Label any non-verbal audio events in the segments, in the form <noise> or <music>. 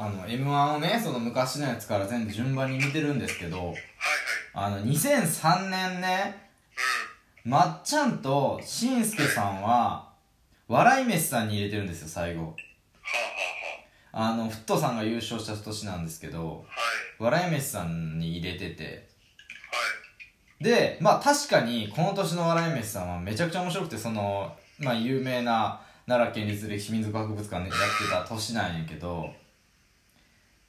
あの m 1をねその昔のやつから全部順番に見てるんですけどあの2003年ねうん。まっちゃんとしんすけさんは笑い飯さんに入れてるんですよ最後。はあはあのフットさんが優勝した年なんですけど笑い飯さんに入れてて。はい。でまあ確かにこの年の笑い飯さんはめちゃくちゃ面白くてそのまあ有名な奈良県立歴史民族博物館でやってた年なんやけど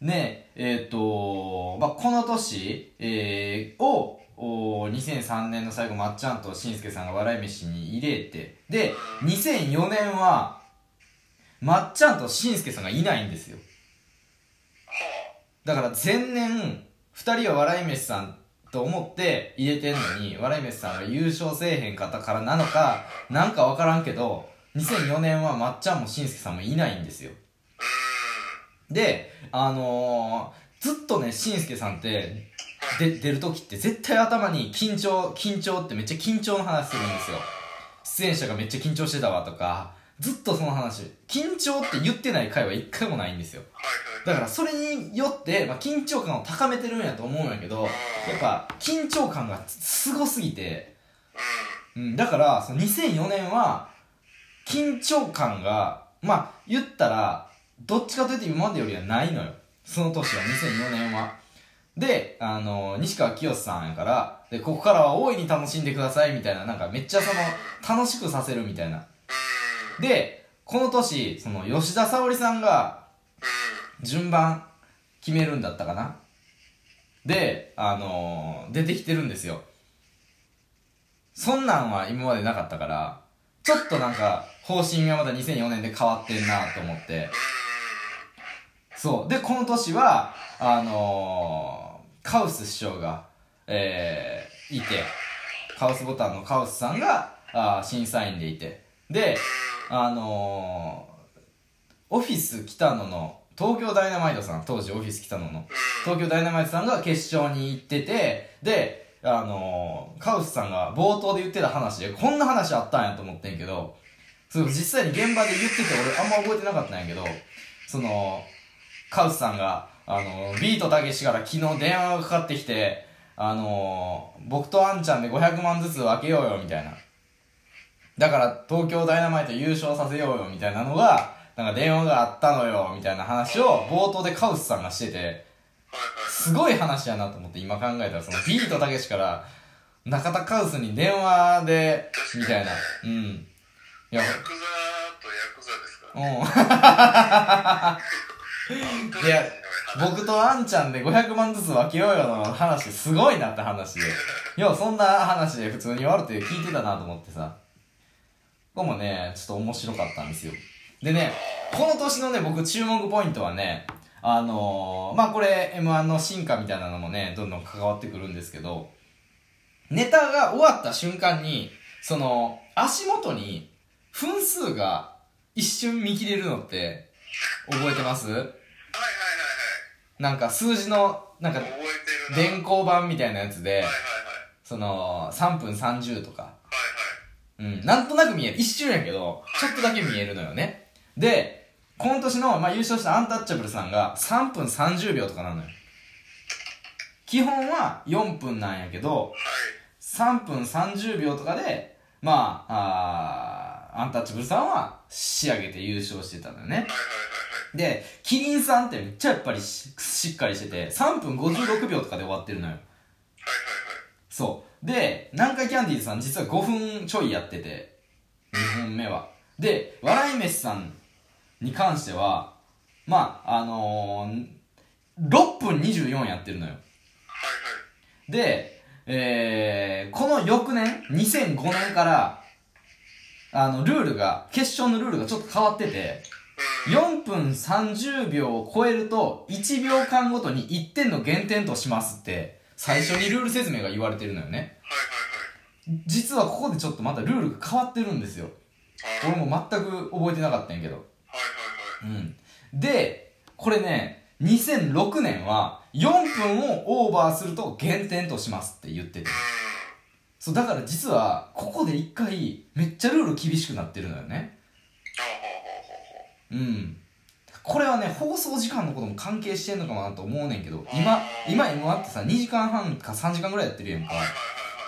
ねえっ、と、まあ、この年、えーをお2003年の最後まっちゃんとしんすけさんが笑い飯に入れてで2004年はまっちゃんとしんすけさんがいないんですよ。だから前年2人は笑い飯さんと思って入れてんのに笑い飯さんが優勝せえへんかったからなのかなんか分からんけど2004年はまっちゃんもしんすけさんもいないんですよ。であのー、ずっとねしんすけさんってで出る時って絶対頭に緊張緊張ってめっちゃ緊張の話するんですよ。出演者がめっちゃ緊張してたわとかずっとその話。緊張って言ってない回は一回もないんですよ。だからそれによって、まあ、緊張感を高めてるんやと思うんやけどやっぱ緊張感がすごすぎて、うん。うん、だからその2004年は緊張感がまあ言ったらどっちかというと今までよりはないのよその年は2004年はであの西川きよしさんやからでここからは大いに楽しんでくださいみたいななんかめっちゃその楽しくさせるみたいなでこの年その吉田沙保里さんが順番決めるんだったかなで、あのー出てきてるんですよ。そんなんは今までなかったから、ちょっとなんか、方針がまだ2004年で変わってんなと思って。そう。で、この年は、あのーカウス師匠が、えー、いて、カウスボタンのカウスさんが、あ審査員でいて。で、あのーオフィス北野の東京ダイナマイトさん当時オフィス北野の東京ダイナマイトさんが決勝に行っててであのーカウスさんが冒頭で言ってた話でこんな話あったんやと思ってんけどそう実際に現場で言ってて俺あんま覚えてなかったんやけどそのカウスさんがあのービートたけしから昨日電話がかかってきてあのー僕とあんちゃんで500万ずつ分けようよみたいな。だから東京ダイナマイト優勝させようよみたいなのがなんか電話があったのよみたいな話を冒頭でカウスさんがしててすごい話やなと思って今考えたらそのビートたけしから中田カウスに電話でみたいな。うん。いやヤクザとヤクザですかうん <laughs> いや僕とあんちゃんで500万ずつ分けようよの話すごいなって話で。いやそんな話で普通に言われて聞いてたなと思ってさ。ここもねちょっと面白かったんですよ。でねこの年のね僕注目ポイントはねあのー、まあこれ m 1の進化みたいなのもねどんどん関わってくるんですけどネタが終わった瞬間にその足元に分数が一瞬見切れるのって覚えてます？なんか数字のなんか電光板みたいなやつでその3分30とか。うん。なんとなく見える。一瞬やけどちょっとだけ見えるのよね。でこの年の、まあ、優勝したアンタッチャブルさんが3分30秒とかなのよ。基本は4分なんやけど3分30秒とかでまああーアンタッチャブルさんは仕上げて優勝してたのよねでキリンさんってめっちゃやっぱりししっかりしてて3分56秒とかで終わってるのよ。はいそう。で南海キャンディーズさん実は5分ちょいやってて2本目は。で笑い飯さんに関してはまああのー、6分24やってるのよ。で、えー、この翌年2005年からあのルールが決勝のルールがちょっと変わってて4分30秒を超えると1秒間ごとに1点の減点としますって最初にルール説明が言われてるのよね。はいはい実はここでちょっとまたルールが変わってるんですよ。はいはい俺も全く覚えてなかったんやけど。はいはいはい。うん。でこれね2006年は4分をオーバーすると減点としますって言ってて。そうだから実はここで一回めっちゃルール厳しくなってるのよねうん。これはね放送時間のことも関係してんのかなと思うねんけど今今 m 1ってさ2時間半か3時間ぐらいやってるやんか。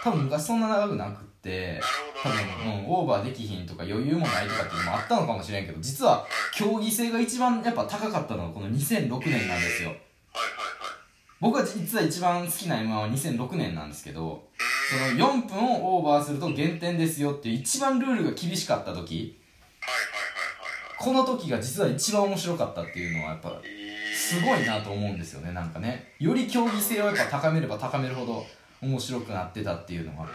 多分昔そんな長くなくって多分、うん、オーバーできひんとか余裕もないとかっていうのもあったのかもしれんけど実は競技性が一番やっぱ高かったのはこの2006年なんですよ。僕は実は一番好きな M1 は2006年なんですけどその4分をオーバーすると減点ですよっていう一番ルールが厳しかった時この時が実は一番面白かったっていうのはやっぱすごいなと思うんですよねなんかね。より競技性をやっぱ高めれば高めるほど面白くなってたっていうのは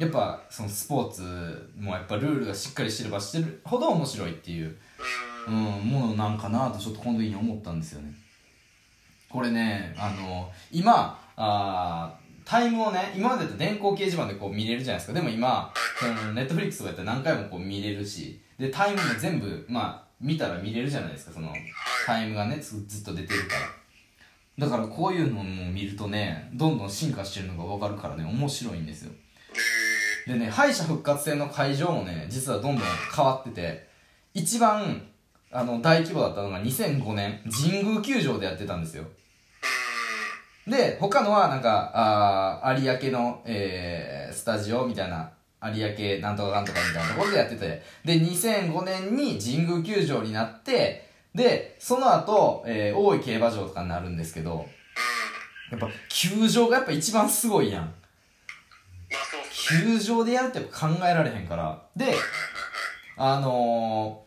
やっぱそのスポーツもやっぱルールがしっかりしてればしてるほど面白いっていう、うん、ものなんかなとちょっとこの時に思ったんですよね。これねあの今あタイムをね今までだと電光掲示板でこう見れるじゃないですか。でも今ネットフリックスとかやったら何回もこう見れるしでタイムも全部まあ見たら見れるじゃないですかそのタイムがねずっと出てるから。だからこういうのも見るとねどんどん進化してるのが分かるからね面白いんですよ。でね敗者復活戦の会場もね実はどんどん変わってて一番あの大規模だったのが2005年神宮球場でやってたんですよ。で他のはなんかあ有明の、えースタジオみたいな有明なんとかかんとかみたいなところでやってて。で2005年に神宮球場になってでその後、えー大井競馬場とかになるんですけどやっぱ球場がやっぱ一番すごいやん。球場でやるってやっぱ考えられへんから。であの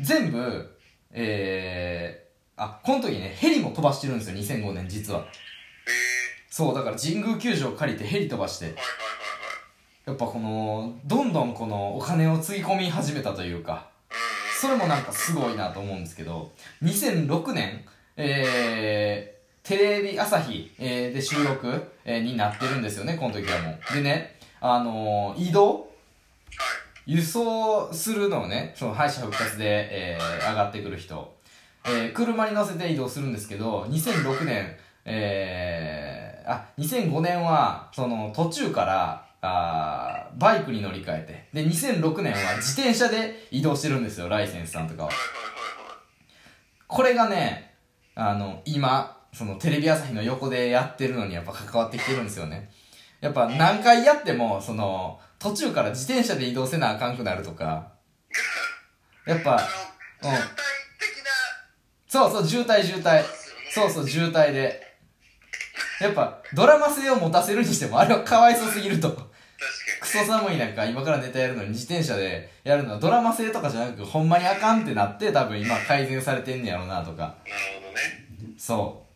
ー、全部えー、あこの時ねヘリも飛ばしてるんですよ2005年実は。そうだから神宮球場借りてヘリ飛ばして。やっぱこのどんどんこのお金をつぎ込み始めたというかそれもなんかすごいなと思うんですけど2006年えー、テレビ朝日、えーで収録、えーになってるんですよねこの時はもう。でねあのー移動輸送するのをねその敗者復活で、えー上がってくる人、えー車に乗せて移動するんですけど2006年えー、あ2005年はその途中からあーバイクに乗り換えて。で2006年は自転車で移動してるんですよライセンスさんとかは。これがねあの今そのテレビ朝日の横でやってるのにやっぱ関わってきてるんですよね。やっぱ何回やってもその途中から自転車で移動せなあかんくなるとか。やっぱあうん。そうそう渋滞渋滞。そうそう渋滞でやっぱドラマ性を持たせるにしてもあれはかわいそうすぎると。クソ寒い中今からネタやるのに自転車でやるのはドラマ性とかじゃなくほんまにあかんってなって多分今改善されてんねやろなとか。なるほどね。そう。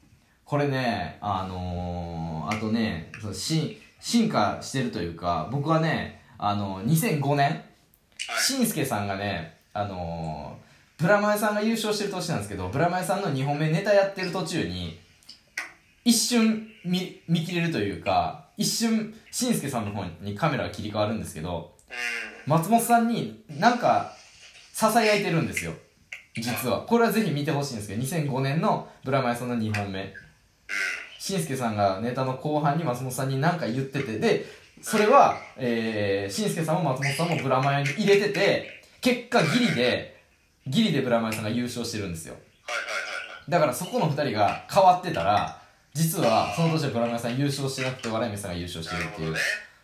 これねあのー、あとねそうし進化してるというか僕はねあの2005年はい。しんすけさんがねあのー、ブラマヨさんが優勝してる年なんですけどブラマヨさんの2本目ネタやってる途中に一瞬見見切れるというか一瞬しんすけさんの方にカメラが切り替わるんですけどうん松本さんになんかささやいてるんですよ。実は。これはぜひ見てほしいんですけど2005年のブラマヨさんの2本目。しんすけさんがネタの後半に松本さんに何か言っててでそれはえー、しんすけさんも松本さんもブラマヨに入れてて結果ギリでギリでブラマヨさんが優勝してるんですよ。はいはいはいはい。だからそこの2人が変わってたら実はその年はブラマヨさん優勝してなくて笑い飯さんが優勝してるっていう。ね。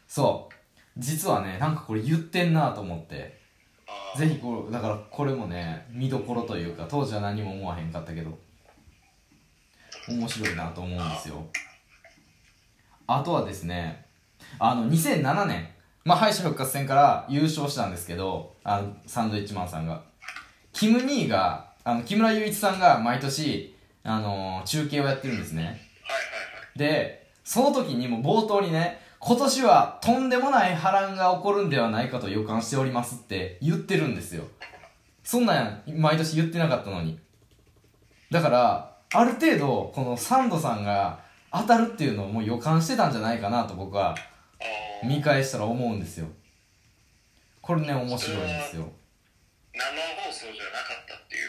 そう。実はねなんかこれ言ってんなと思って。ぜひこれだからこれもね見どころというか当時は何も思わへんかったけど面白いなと思うんですよ。あとはですねあの2007年まあ敗者復活戦から優勝したんですけどあのサンドイッチマンさんが。キム・ニーがあの木村祐一さんが毎年あの中継をやってるんですねでその時にも冒頭にね今年はとんでもない波乱が起こるんではないかと予感しておりますって言ってるんですよ。そんなん毎年言ってなかったのに。だからある程度このサンドさんが当たるっていうのをもう予感してたんじゃないかなと僕は見返したら思うんですよ。これね面白いんですよ。生放送じゃなかったっていう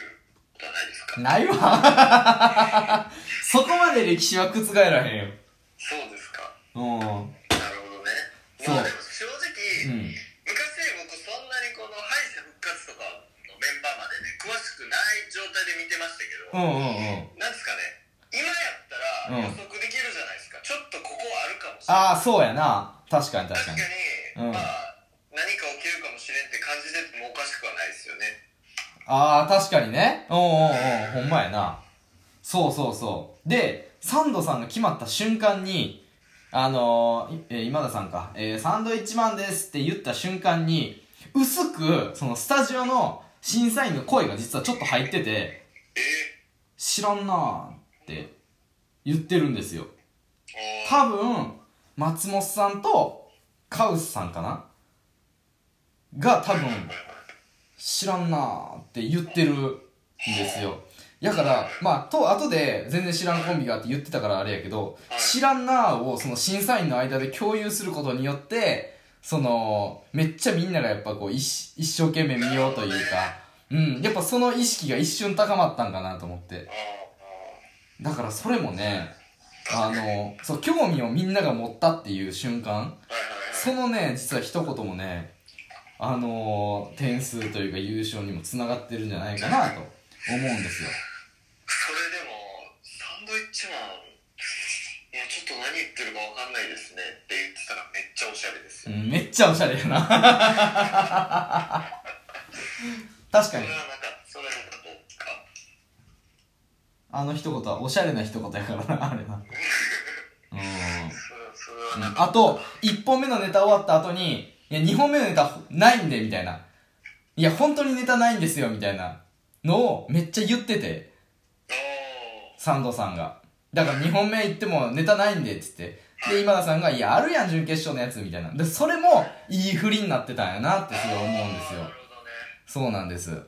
ことはないですか。ないわで歴史は覆らへんよ。そうですか。うん。なるほどね。そう。まあ正直、うん。昔僕そんなにこの敗者復活とかのメンバーまでね詳しくない状態で見てましたけど、うんうんうん。なんですかね。今やったらうん。予測できるじゃないですか、ちょっとここあるかもしれない。ああそうやな。確かに確かに。確かに、うん。まあ何か起きるかもしれんって感じててもおかしくはないですよね。ああ確かにね。うんうんうん。ほんまやな。そうそうそう。でサンドさんが決まった瞬間にあのーいえー今田さんか、えーサンドイッチマンですって言った瞬間に薄くそのスタジオの審査員の声が実はちょっと入っててえ知らんなーって言ってるんですよ。ー、多分松本さんとカウスさんかな？が多分知らんなーって言ってるんですよだからまあと後で全然知らんコンビがって言ってたからあれやけど知らんなーをその審査員の間で共有することによってそのめっちゃみんながやっぱこう一一生懸命見ようというかうんやっぱその意識が一瞬高まったんかなと思って。あだからそれもねあのそう興味をみんなが持ったっていう瞬間そのね実は一言もねあの点数というか優勝にもつながってるんじゃないかなと思うんですよサンドイッチマンいやちょっと何言ってるかわかんないですねって言ってたらめっちゃおしゃれですよ、うんめっちゃおしゃれやな。確かに。それはなんかそれはなんかどうか。あの一言はおしゃれな一言やからなあれな <laughs> うん。それそれはうんなん。か、あと、1本目のネタ終わった後に、いや、2本目のネタないんで、みたいな。いや、本当にネタないんですよ、みたいなのをめっちゃ言ってて、おー。サンドさんが。だから2本目行ってもネタないんで、っつって。で、今田さんが、いや、あるやん、準決勝のやつ、みたいな。で、それも、いい振りになってたんやなってすごい思うんですよそうなんです。